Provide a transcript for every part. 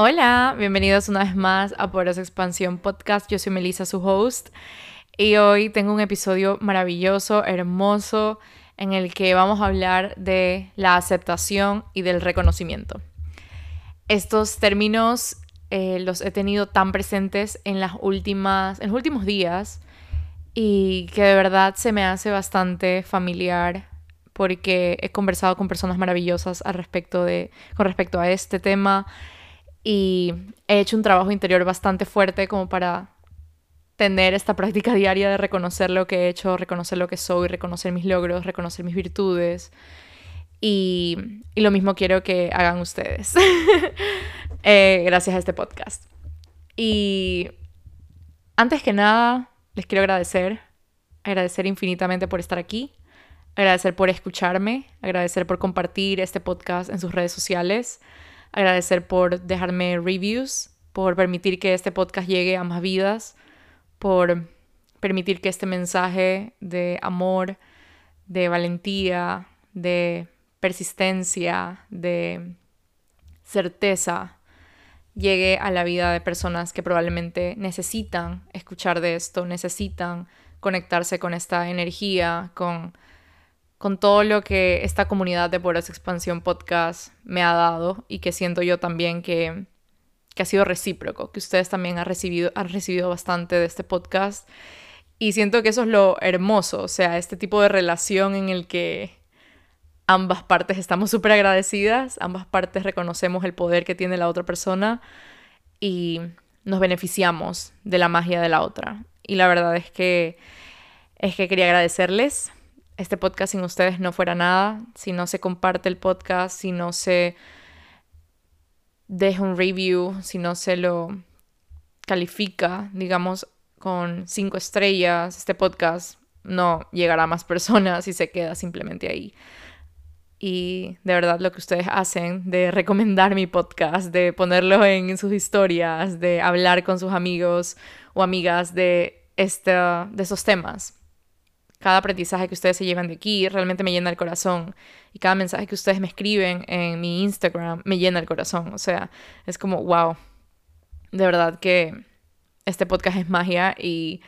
Hola, bienvenidos una vez más a Poderosa Expansión Podcast. Yo soy Melissa, su host, y hoy tengo un episodio maravilloso, hermoso, en el que vamos a hablar de la aceptación y del reconocimiento. Estos términos eh, los he tenido tan presentes en las últimas, en los últimos días y que de verdad se me hace bastante familiar porque he conversado con personas maravillosas al respecto de, con respecto a este tema y he hecho un trabajo interior bastante fuerte como para tener esta práctica diaria de reconocer lo que he hecho, reconocer lo que soy, reconocer mis logros, reconocer mis virtudes. Y, y lo mismo quiero que hagan ustedes, eh, gracias a este podcast. Y antes que nada, les quiero agradecer, agradecer infinitamente por estar aquí, agradecer por escucharme, agradecer por compartir este podcast en sus redes sociales agradecer por dejarme reviews, por permitir que este podcast llegue a más vidas, por permitir que este mensaje de amor, de valentía, de persistencia, de certeza, llegue a la vida de personas que probablemente necesitan escuchar de esto, necesitan conectarse con esta energía, con con todo lo que esta comunidad de Poderosa Expansión Podcast me ha dado y que siento yo también que, ha sido recíproco, que ustedes también han recibido, han recibido bastante de este podcast. Y siento que eso es lo hermoso, o sea, este tipo de relación en el que ambas partes estamos súper agradecidas, ambas partes reconocemos el poder que tiene la otra persona y nos beneficiamos de la magia de la otra. Y la verdad es que es que quería agradecerles este podcast sin ustedes no fuera nada, si no se comparte el podcast, si no se deja un review, si no se lo califica, digamos, con cinco estrellas, este podcast no llegará a más personas y se queda simplemente ahí. Y de verdad lo que ustedes hacen de recomendar mi podcast, de ponerlo en sus historias, de hablar con sus amigos o amigas de, este, de esos temas, cada aprendizaje que ustedes se llevan de aquí realmente me llena el corazón. Y cada mensaje que ustedes me escriben en mi Instagram me llena el corazón. O sea, es como, wow. De verdad que este podcast es magia y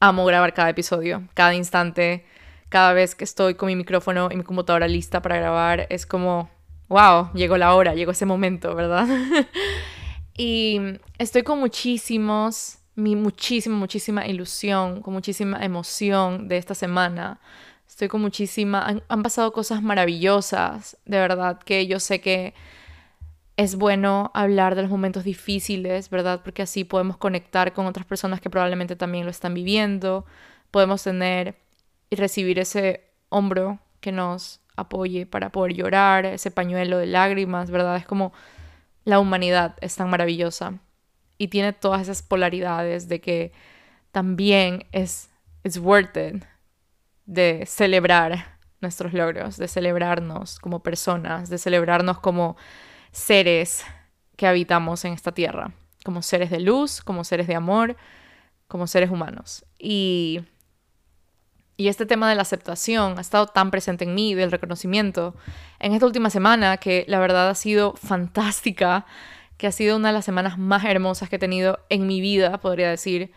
amo grabar cada episodio, cada instante, cada vez que estoy con mi micrófono y mi computadora lista para grabar. Es como, wow, llegó la hora, llegó ese momento, ¿verdad? y estoy con muchísimos mi muchísima, muchísima ilusión, con muchísima emoción de esta semana. Estoy con muchísima... Han, pasado cosas maravillosas, de verdad, que yo sé que es bueno hablar de los momentos difíciles, ¿verdad? Porque así podemos conectar con otras personas que probablemente también lo están viviendo. Podemos tener y recibir ese hombro que nos apoye para poder llorar, ese pañuelo de lágrimas, ¿verdad? Es como la humanidad es tan maravillosa y tiene todas esas polaridades de que también es it's worth it de celebrar nuestros logros, de celebrarnos como personas, de celebrarnos como seres que habitamos en esta tierra, como seres de luz, como seres de amor, como seres humanos. Y, y este tema de la aceptación ha estado tan presente en mí, del reconocimiento, en esta última semana que la verdad ha sido fantástica que ha sido una de las semanas más hermosas que he tenido en mi vida, podría decir,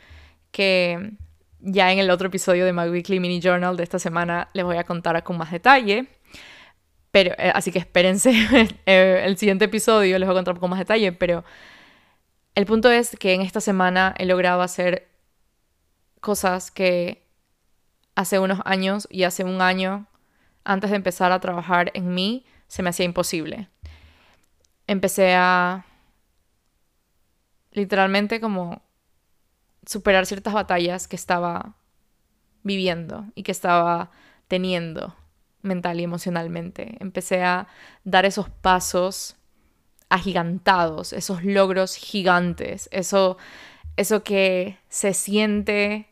que ya en el otro episodio de My Weekly Mini Journal de esta semana les voy a contar con más detalle. Pero, eh, así que espérense el siguiente episodio, les voy a contar con más detalle, pero el punto es que en esta semana he logrado hacer cosas que hace unos años y hace un año, antes de empezar a trabajar en mí, se me hacía imposible. Empecé a literalmente como superar ciertas batallas que estaba viviendo y que estaba teniendo mental y emocionalmente. Empecé a dar esos pasos agigantados, esos logros gigantes, eso, eso que se siente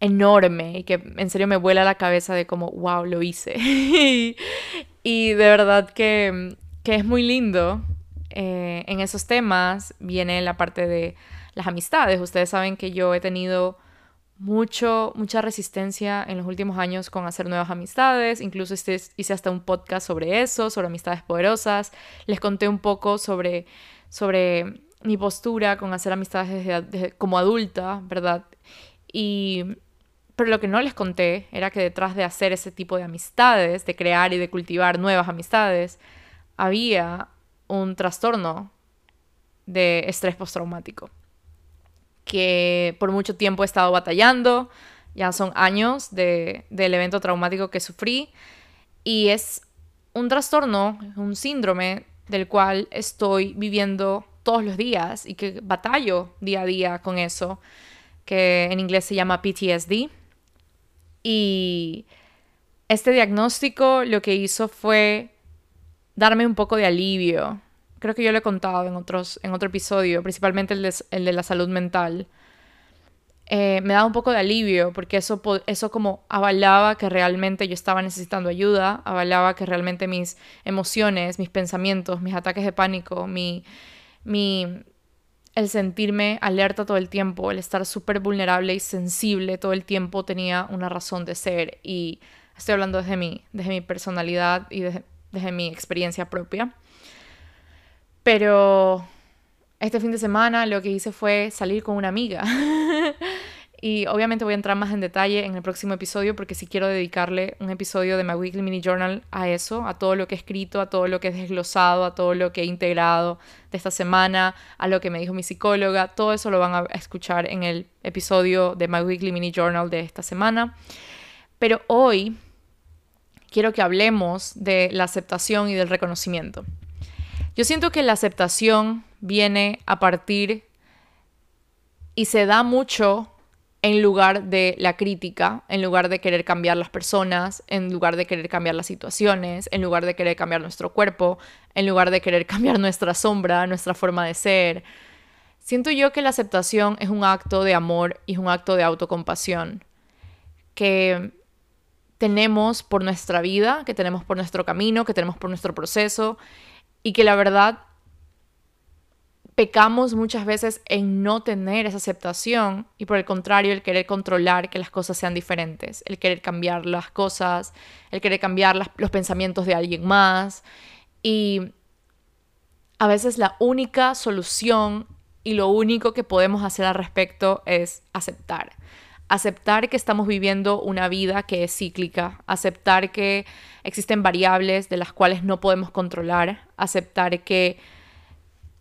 enorme y que en serio me vuela la cabeza de como, wow, lo hice. y de verdad que, que es muy lindo eh, en esos temas viene la parte de las amistades. Ustedes saben que yo he tenido mucho, mucha resistencia en los últimos años con hacer nuevas amistades. Incluso este, hice hasta un podcast sobre eso, sobre amistades poderosas. Les conté un poco sobre, sobre mi postura con hacer amistades como adulta, ¿verdad? Y pero lo que no les conté era que detrás de hacer ese tipo de amistades, de crear y de cultivar nuevas amistades, había un trastorno de estrés postraumático que por mucho tiempo he estado batallando, ya son años de, del evento traumático que sufrí y es un trastorno, un síndrome del cual estoy viviendo todos los días y que batallo día a día con eso, que en inglés se llama PTSD. Y este diagnóstico lo que hizo fue darme un poco de alivio. Creo que yo lo he contado en, otros, en otro episodio, principalmente el de, la salud mental. Eh, me da un poco de alivio porque eso, eso como avalaba que realmente yo estaba necesitando ayuda, avalaba que realmente mis emociones, mis pensamientos, mis ataques de pánico, mi, mi, el sentirme alerta todo el tiempo, el estar súper vulnerable y sensible todo el tiempo tenía una razón de ser y estoy hablando desde mi, desde mi personalidad y desde, desde mi experiencia propia. Pero este fin de semana lo que hice fue salir con una amiga. y obviamente voy a entrar más en detalle en el próximo episodio porque si quiero dedicarle un episodio de My Weekly Mini Journal a eso, a todo lo que he escrito, a todo lo que he desglosado, a todo lo que he integrado de esta semana, a lo que me dijo mi psicóloga. Todo eso lo van a escuchar en el episodio de My Weekly Mini Journal de esta semana. Pero hoy quiero que hablemos de la aceptación y del reconocimiento. Yo siento que la aceptación viene a partir y se da mucho en lugar de la crítica, en lugar de querer cambiar las personas, en lugar de querer cambiar las situaciones, en lugar de querer cambiar nuestro cuerpo, en lugar de querer cambiar nuestra sombra, nuestra forma de ser. Siento yo que la aceptación es un acto de amor y es un acto de autocompasión que tenemos por nuestra vida, que tenemos por nuestro camino, que tenemos por nuestro proceso y que la verdad pecamos muchas veces en no tener esa aceptación y por el contrario el querer controlar que las cosas sean diferentes, el querer cambiar las cosas, el querer cambiar los pensamientos de alguien más. Y a veces la única solución y lo único que podemos hacer al respecto es aceptar aceptar que estamos viviendo una vida que es cíclica, aceptar que existen variables de las cuales no podemos controlar, aceptar que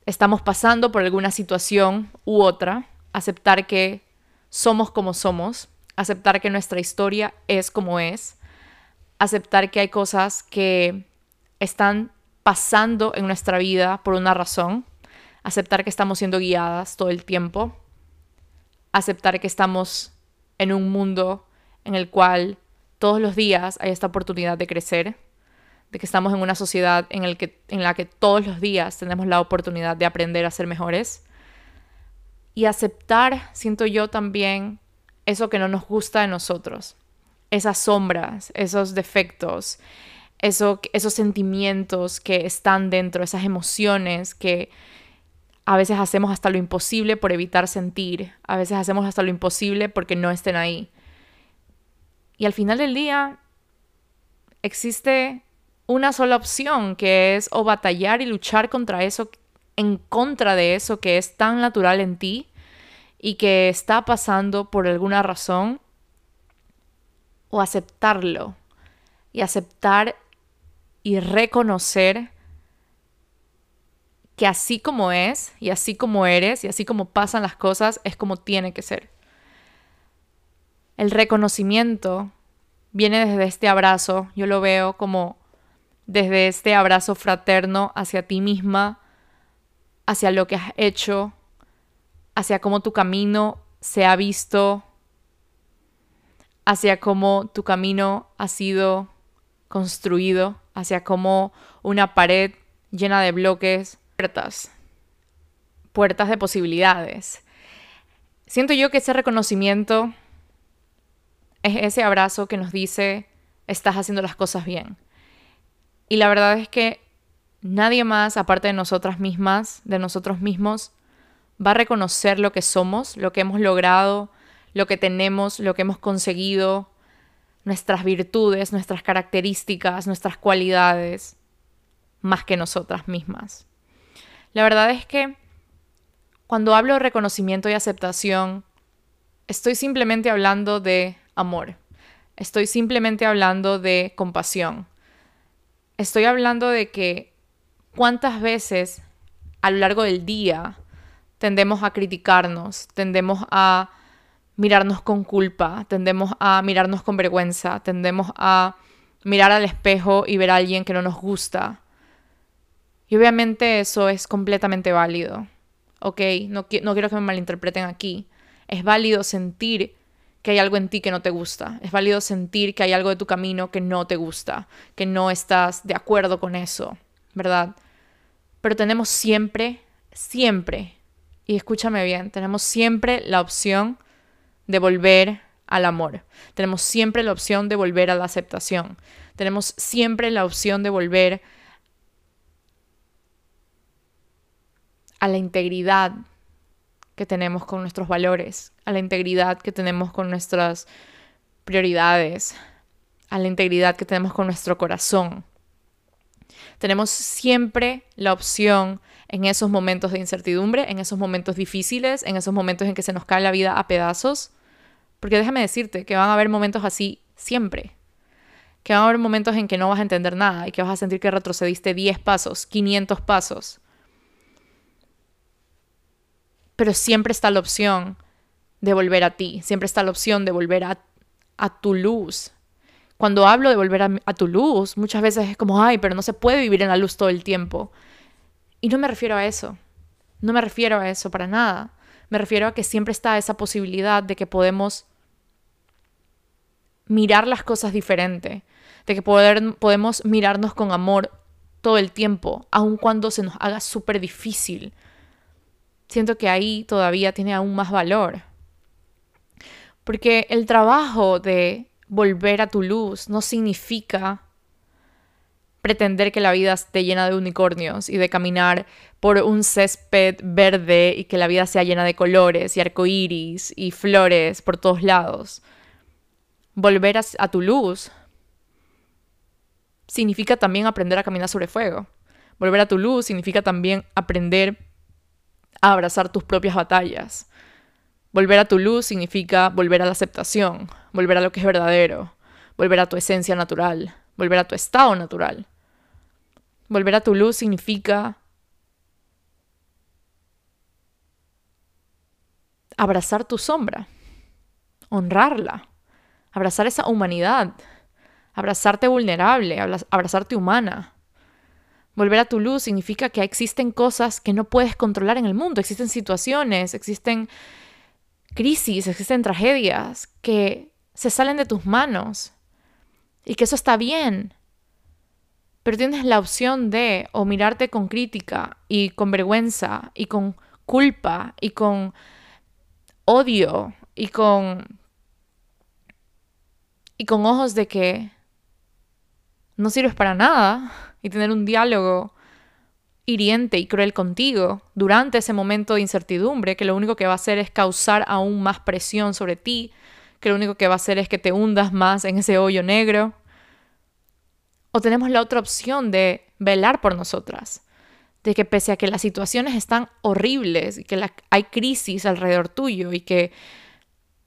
estamos pasando por alguna situación u otra, aceptar que somos como somos, aceptar que nuestra historia es como es, aceptar que hay cosas que están pasando en nuestra vida por una razón, aceptar que estamos siendo guiadas todo el tiempo, aceptar que estamos en un mundo en el cual todos los días hay esta oportunidad de crecer, de que estamos en una sociedad en, el que, en la que todos los días tenemos la oportunidad de aprender a ser mejores. Y aceptar, siento yo también, eso que no nos gusta de nosotros, esas sombras, esos defectos, eso, esos sentimientos que están dentro, esas emociones que a veces hacemos hasta lo imposible por evitar sentir, a veces hacemos hasta lo imposible porque no estén ahí. Y al final del día existe una sola opción que es o batallar y luchar contra eso, en contra de eso que es tan natural en ti y que está pasando por alguna razón, o aceptarlo y aceptar y reconocer así como es y así como eres y así como pasan las cosas es como tiene que ser. El reconocimiento viene desde este abrazo, yo lo veo como desde este abrazo fraterno hacia ti misma, hacia lo que has hecho, hacia cómo tu camino se ha visto, hacia cómo tu camino ha sido construido, hacia cómo una pared llena de bloques puertas, puertas de posibilidades. Siento yo que ese reconocimiento es ese abrazo que nos dice, estás haciendo las cosas bien. Y la verdad es que nadie más, aparte de nosotras mismas, de nosotros mismos, va a reconocer lo que somos, lo que hemos logrado, lo que tenemos, lo que hemos conseguido, nuestras virtudes, nuestras características, nuestras cualidades, más que nosotras mismas. La verdad es que cuando hablo de reconocimiento y aceptación, estoy simplemente hablando de amor. Estoy simplemente hablando de compasión. Estoy hablando de que cuántas veces a lo largo del día tendemos a criticarnos, tendemos a mirarnos con culpa, tendemos a mirarnos con vergüenza, tendemos a mirar al espejo y ver a alguien que no nos gusta. Y obviamente eso es completamente válido. Ok, no, no quiero que me malinterpreten aquí. Es válido sentir que hay algo en ti que no te gusta. Es válido sentir que hay algo de tu camino que no te gusta, que no estás de acuerdo con eso, ¿verdad? Pero tenemos siempre, siempre, y escúchame bien, tenemos siempre la opción de volver al amor. Tenemos siempre la opción de volver a la aceptación. Tenemos siempre la opción de volver a la integridad que tenemos con nuestros valores, a la integridad que tenemos con nuestras prioridades, a la integridad que tenemos con nuestro corazón. Tenemos siempre la opción en esos momentos de incertidumbre, en esos momentos difíciles, en esos momentos en que se nos cae la vida a pedazos, porque déjame decirte que van a haber momentos así siempre. Que van a haber momentos en que no vas a entender nada y que vas a sentir que retrocediste 10 pasos, 500 pasos pero siempre está la opción de volver a ti, siempre está la opción de volver a, tu luz. Cuando hablo de volver a, a tu luz, muchas veces es como, ay, pero no se puede vivir en la luz todo el tiempo. Y no me refiero a eso, no me refiero a eso para nada. Me refiero a que siempre está esa posibilidad de que podemos mirar las cosas diferente, de que poder, podemos mirarnos con amor todo el tiempo, aun cuando se nos haga súper difícil, siento que ahí todavía tiene aún más valor. Porque el trabajo de volver a tu luz no significa pretender que la vida esté llena de unicornios y de caminar por un césped verde y que la vida sea llena de colores y arcoíris y flores por todos lados. Volver a, tu luz significa también aprender a caminar sobre fuego. Volver a tu luz significa también aprender abrazar tus propias batallas. Volver a tu luz significa volver a la aceptación, volver a lo que es verdadero, volver a tu esencia natural, volver a tu estado natural. Volver a tu luz significa abrazar tu sombra, honrarla, abrazar esa humanidad, abrazarte vulnerable, abrazarte humana, Volver a tu luz significa que existen cosas que no puedes controlar en el mundo, existen situaciones, existen crisis, existen tragedias que se salen de tus manos y que eso está bien. Pero tienes la opción de o mirarte con crítica y con vergüenza y con culpa y con odio y con y con ojos de que no sirves para nada y tener un diálogo hiriente y cruel contigo durante ese momento de incertidumbre que lo único que va a hacer es causar aún más presión sobre ti, que lo único que va a hacer es que te hundas más en ese hoyo negro. O tenemos la otra opción de velar por nosotras, de que pese a que las situaciones están horribles y que hay crisis alrededor tuyo y que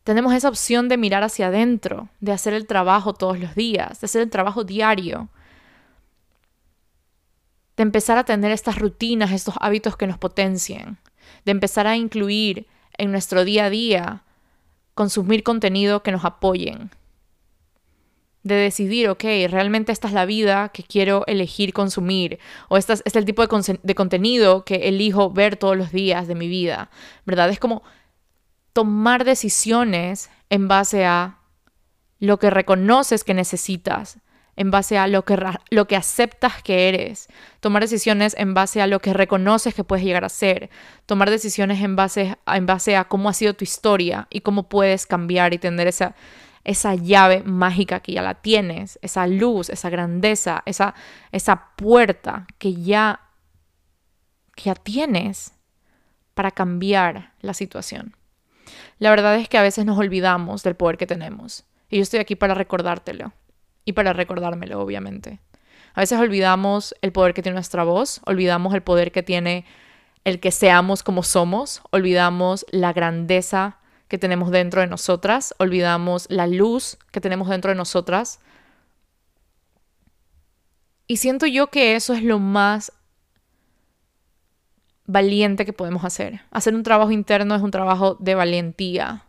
tenemos esa opción de mirar hacia adentro, de hacer el trabajo todos los días, de hacer el trabajo diario, de empezar a tener estas rutinas, estos hábitos que nos potencien, de empezar a incluir en nuestro día a día, consumir contenido que nos apoyen, de decidir, ok, realmente esta es la vida que quiero elegir consumir, o este es el tipo de, de contenido que elijo ver todos los días de mi vida, ¿verdad? Es como tomar decisiones en base a lo que reconoces que necesitas, en base a lo que, lo que aceptas que eres, tomar decisiones en base a lo que reconoces que puedes llegar a ser, tomar decisiones en base, a, en base a cómo ha sido tu historia y cómo puedes cambiar y tener esa, esa llave mágica que ya la tienes, esa luz, esa grandeza, esa, esa puerta que ya, que ya tienes para cambiar la situación. La verdad es que a veces nos olvidamos del poder que tenemos y yo estoy aquí para recordártelo y para recordármelo, obviamente. A veces olvidamos el poder que tiene nuestra voz, olvidamos el poder que tiene el que seamos como somos, olvidamos la grandeza que tenemos dentro de nosotras, olvidamos la luz que tenemos dentro de nosotras. Y siento yo que eso es lo más valiente que podemos hacer. Hacer un trabajo interno es un trabajo de valentía.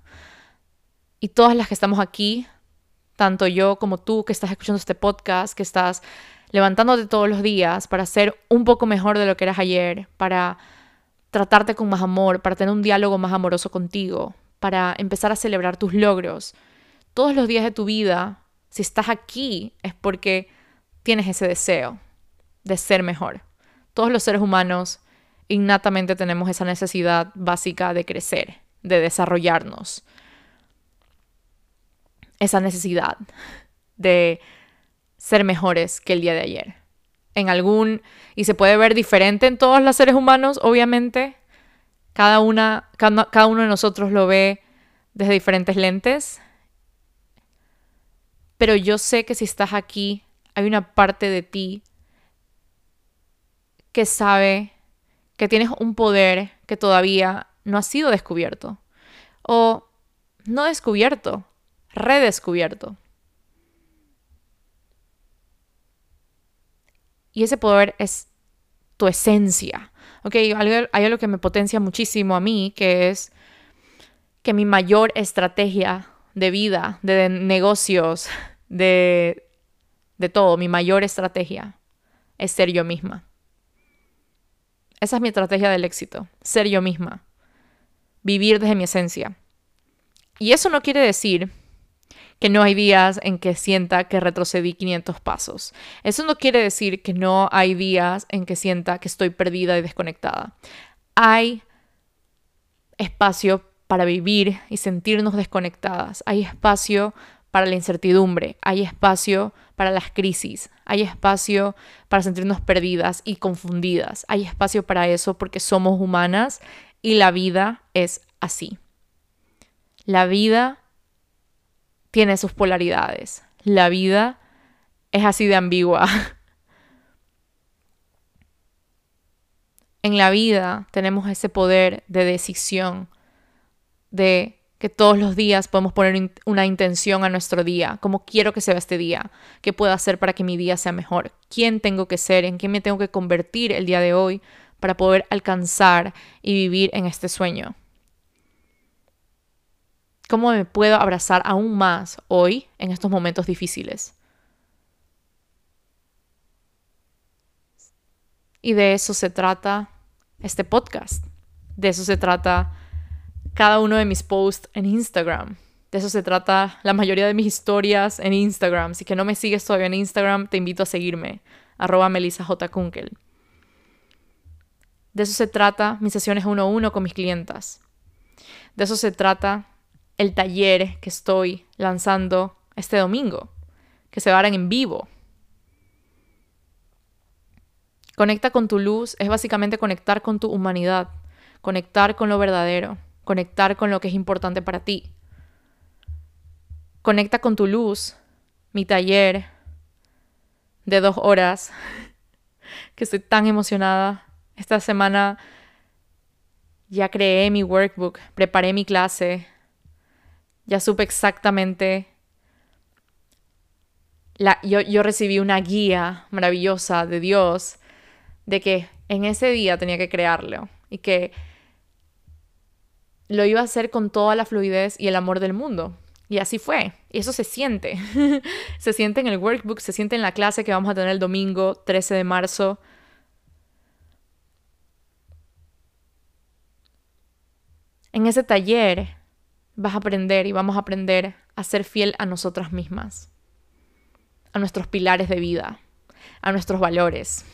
Y todas las que estamos aquí, tanto yo como tú que estás escuchando este podcast, que estás levantándote todos los días para ser un poco mejor de lo que eras ayer, para tratarte con más amor, para tener un diálogo más amoroso contigo, para empezar a celebrar tus logros. Todos los días de tu vida, si estás aquí, es porque tienes ese deseo de ser mejor. Todos los seres humanos innatamente tenemos esa necesidad básica de crecer, de desarrollarnos. Esa necesidad de ser mejores que el día de ayer. En algún, y se puede ver diferente en todos los seres humanos, obviamente. Cada, una, cada, cada uno de nosotros lo ve desde diferentes lentes. Pero yo sé que si estás aquí, hay una parte de ti que sabe que tienes un poder que todavía no ha sido descubierto. O no descubierto, redescubierto. Y ese poder es tu esencia. ¿Ok? Hay algo que me potencia muchísimo a mí, que es que mi mayor estrategia de vida, de negocios, de, de todo, mi mayor estrategia es ser yo misma. Esa es mi estrategia del éxito, ser yo misma, vivir desde mi esencia. Y eso no quiere decir que no hay días en que sienta que retrocedí 500 pasos. Eso no quiere decir que no hay días en que sienta que estoy perdida y desconectada. Hay espacio para vivir y sentirnos desconectadas. Hay espacio para la incertidumbre, hay espacio para las crisis, hay espacio para sentirnos perdidas y confundidas, hay espacio para eso porque somos humanas y la vida es así. La vida tiene sus polaridades, la vida es así de ambigua. En la vida tenemos ese poder de decisión, de que todos los días podemos poner una intención a nuestro día, cómo quiero que sea este día, qué puedo hacer para que mi día sea mejor, quién tengo que ser, en quién me tengo que convertir el día de hoy para poder alcanzar y vivir en este sueño. ¿Cómo me puedo abrazar aún más hoy en estos momentos difíciles? Y de eso se trata este podcast. De eso se trata cada uno de mis posts en Instagram. De eso se trata la mayoría de mis historias en Instagram. Si que no me sigues todavía en Instagram, te invito a seguirme. Arroba Melissa J. Kunkel. De eso se trata mis sesiones uno a uno con mis clientas. De eso se trata el taller que estoy lanzando este domingo, que se va a dar en vivo. Conecta con tu luz es básicamente conectar con tu humanidad, conectar con lo verdadero conectar con lo que es importante para ti. Conecta con tu luz, mi taller de dos horas, que estoy tan emocionada. Esta semana ya creé mi workbook, preparé mi clase, ya supe exactamente. La, yo, yo recibí una guía maravillosa de Dios de que en ese día tenía que crearlo y que lo iba a hacer con toda la fluidez y el amor del mundo. Y así fue. Y eso se siente. se siente en el workbook, se siente en la clase que vamos a tener el domingo 13 de marzo. En ese taller vas a aprender y vamos a aprender a ser fiel a nosotras mismas, a nuestros pilares de vida, a nuestros valores.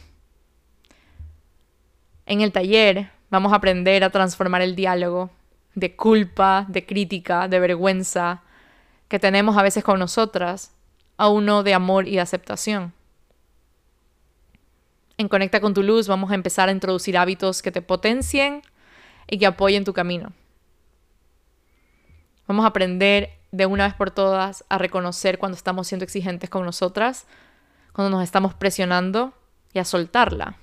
En el taller vamos a aprender a transformar el diálogo de culpa, de crítica, de vergüenza que tenemos a veces con nosotras, a uno de amor y aceptación. En Conecta con tu luz vamos a empezar a introducir hábitos que te potencien y que apoyen tu camino. Vamos a aprender de una vez por todas a reconocer cuando estamos siendo exigentes con nosotras, cuando nos estamos presionando y a soltarla.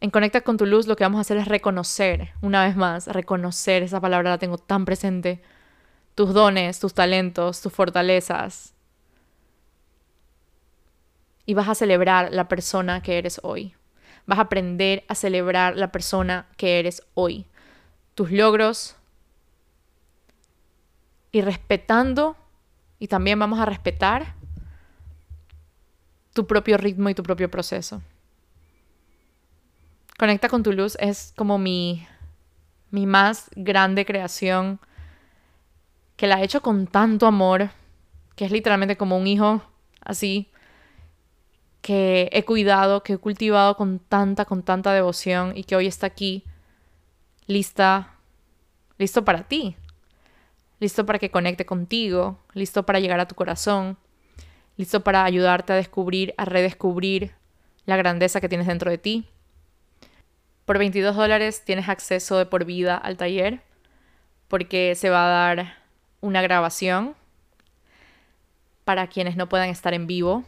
En Conecta con tu luz lo que vamos a hacer es reconocer, una vez más, reconocer, esa palabra la tengo tan presente, tus dones, tus talentos, tus fortalezas. Y vas a celebrar la persona que eres hoy. Vas a aprender a celebrar la persona que eres hoy. Tus logros. Y respetando, y también vamos a respetar tu propio ritmo y tu propio proceso. Conecta con tu luz es como mi, mi más grande creación, que la he hecho con tanto amor, que es literalmente como un hijo así, que he cuidado, que he cultivado con tanta, con tanta devoción y que hoy está aquí, lista, listo para ti, listo para que conecte contigo, listo para llegar a tu corazón, listo para ayudarte a descubrir, a redescubrir la grandeza que tienes dentro de ti. Por 22 dólares tienes acceso de por vida al taller porque se va a dar una grabación para quienes no puedan estar en vivo.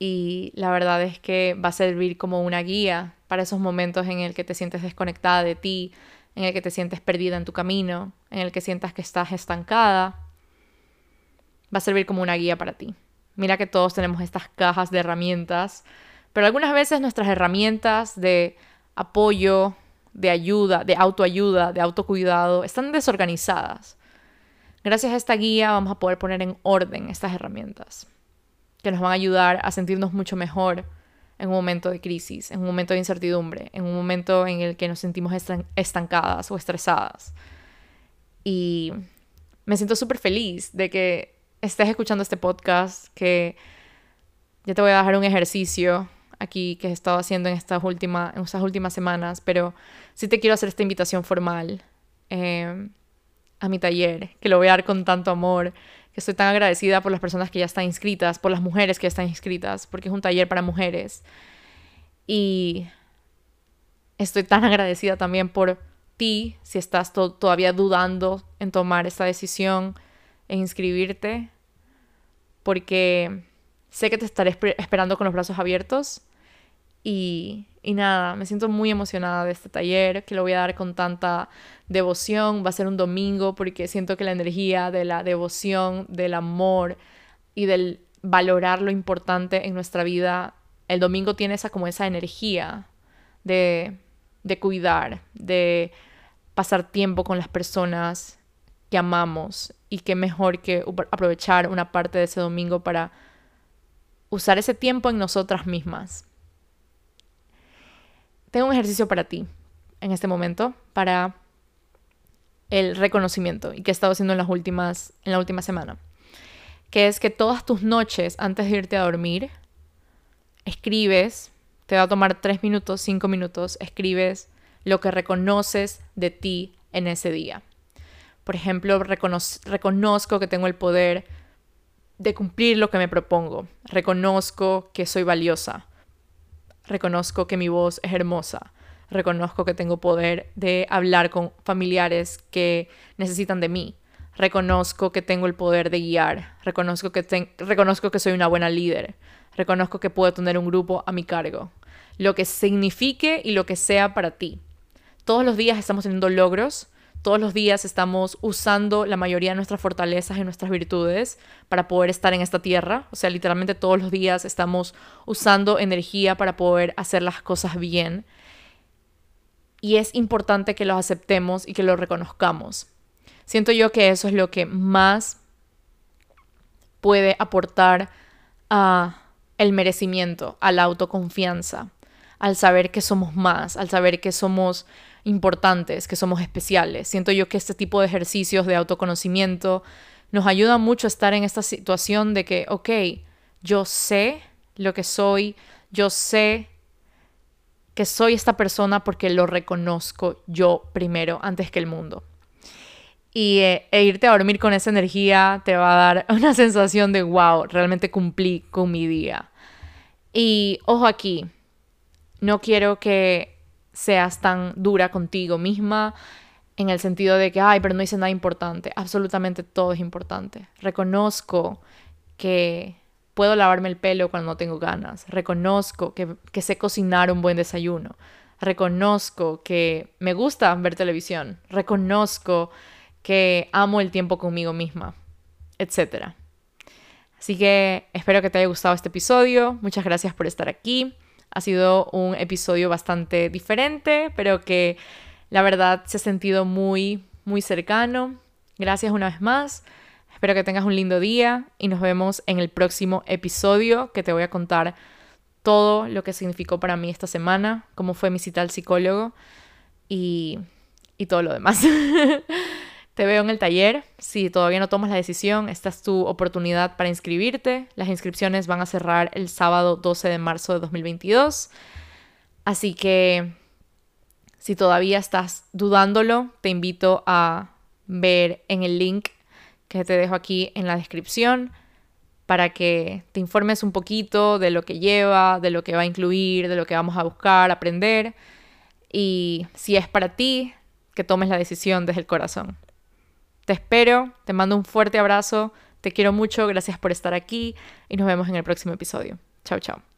Y la verdad es que va a servir como una guía para esos momentos en el que te sientes desconectada de ti, en el que te sientes perdida en tu camino, en el que sientas que estás estancada va a servir como una guía para ti. Mira que todos tenemos estas cajas de herramientas, pero algunas veces nuestras herramientas de apoyo, de ayuda, de autoayuda, de autocuidado, están desorganizadas. Gracias a esta guía vamos a poder poner en orden estas herramientas que nos van a ayudar a sentirnos mucho mejor en un momento de crisis, en un momento de incertidumbre, en un momento en el que nos sentimos estancadas o estresadas. Y me siento súper feliz de que estés escuchando este podcast, que ya te voy a dejar un ejercicio aquí que he estado haciendo en estas, últimas en estas últimas semanas, pero sí te quiero hacer esta invitación formal em, a mi taller, que lo voy a dar con tanto amor, que estoy tan agradecida por las personas que ya están inscritas, por las mujeres que ya están inscritas, porque es un taller para mujeres. Y estoy tan agradecida también por ti, si estás todavía dudando en tomar esta decisión e inscribirte, porque sé que te estaré esperando con los brazos abiertos. Y, y nada, me siento muy emocionada de este taller, que lo voy a dar con tanta devoción. Va a ser un domingo porque siento que la energía de la devoción, del amor y del valorar lo importante en nuestra vida, el domingo tiene esa como esa energía de, de cuidar, de pasar tiempo con las personas que amamos y qué mejor que aprovechar una parte de ese domingo para usar ese tiempo en nosotras mismas. Tengo un ejercicio para ti en este momento para el reconocimiento y que he estado haciendo en las últimas en la última semana, que es que todas tus noches antes de irte a dormir escribes, te va a tomar tres minutos, cinco minutos, escribes lo que reconoces de ti en ese día. Por ejemplo, reconozco que tengo el poder de cumplir lo que me propongo. Reconozco que soy valiosa. Reconozco que mi voz es hermosa. Reconozco que tengo poder de hablar con familiares que necesitan de mí. Reconozco que tengo el poder de guiar. Reconozco que, reconozco que soy una buena líder. Reconozco que puedo tener un grupo a mi cargo. Lo que signifique y lo que sea para ti. Todos los días estamos teniendo logros todos los días estamos usando la mayoría de nuestras fortalezas y nuestras virtudes para poder estar en esta tierra. O sea, literalmente todos los días estamos usando energía para poder hacer las cosas bien. Y es importante que lo aceptemos y que lo reconozcamos. Siento yo que eso es lo que más puede aportar a el merecimiento, a la autoconfianza, al saber que somos más, al saber que somos importantes, que somos especiales. Siento yo que este tipo de ejercicios de autoconocimiento nos ayuda mucho a estar en esta situación de que, ok, yo sé lo que soy, yo sé que soy esta persona porque lo reconozco yo primero, antes que el mundo. Y eh, e irte a dormir con esa energía te va a dar una sensación de, wow, realmente cumplí con mi día. Y ojo aquí, no quiero que seas tan dura contigo misma en el sentido de que, ay, pero no hice nada importante. Absolutamente todo es importante. Reconozco que puedo lavarme el pelo cuando no tengo ganas. Reconozco que, que sé cocinar un buen desayuno. Reconozco que me gusta ver televisión. Reconozco que amo el tiempo conmigo misma, etc. Así que espero que te haya gustado este episodio. Muchas gracias por estar aquí. Ha sido un episodio bastante diferente, pero que la verdad se ha sentido muy, muy cercano. Gracias una vez más. Espero que tengas un lindo día y nos vemos en el próximo episodio que te voy a contar todo lo que significó para mí esta semana, cómo fue mi cita al psicólogo y, y todo lo demás. te veo en el taller. Si todavía no tomas la decisión, esta es tu oportunidad para inscribirte. Las inscripciones van a cerrar el sábado 12 de marzo de 2022. Así que si todavía estás dudándolo, te invito a ver en el link que te dejo aquí en la descripción para que te informes un poquito de lo que lleva, de lo que va a incluir, de lo que vamos a buscar, aprender y si es para ti, que tomes la decisión desde el corazón. Te espero, te mando un fuerte abrazo, te quiero mucho, gracias por estar aquí y nos vemos en el próximo episodio. Chao, chao.